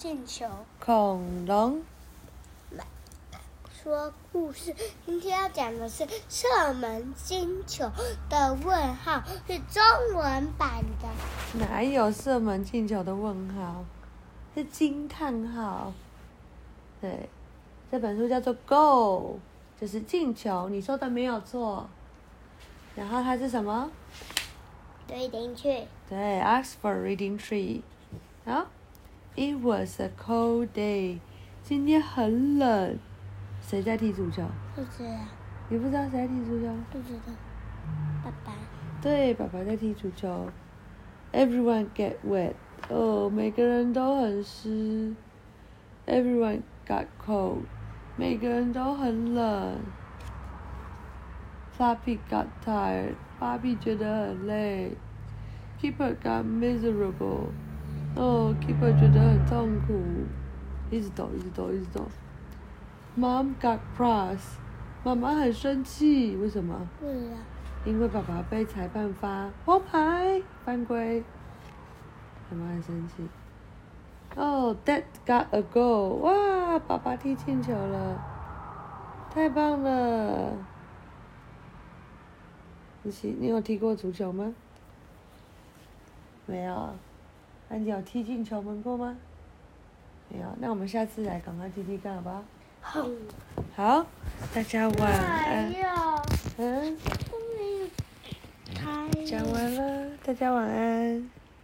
进球。恐龙。说故事，今天要讲的是射门进球的问号，是中文版的。哪有射门进球的问号？是惊叹号。对，这本书叫做《Goal》，就是进球。你说的没有错。然后它是什么？Reading tree，对，Oxford Reading Tree。好，It was a cold day。今天很冷。谁在踢足球？不知道，你不知道谁在踢足球？不知道。爸爸，对，爸爸在踢足球。Everyone get wet。哦，每个人都很湿。Everyone got cold。每个人都很冷。Floppy got tired。芭比觉得很累。Keeper got miserable。哦，Keeper 觉得很痛苦。一直抖，一直抖，一直抖。Mom got cross。妈妈很生气，为什么？因为爸爸被裁判发黄牌犯规，妈妈很生气。哦、oh,，Dad got a goal！哇，爸爸踢进球了，太棒了！你踢，你有踢过足球吗？没有。那你有踢进球门过吗？没有。那我们下次来赶快踢踢看，好不好？好。好，大家晚安。嗯。讲完了，大家晚安。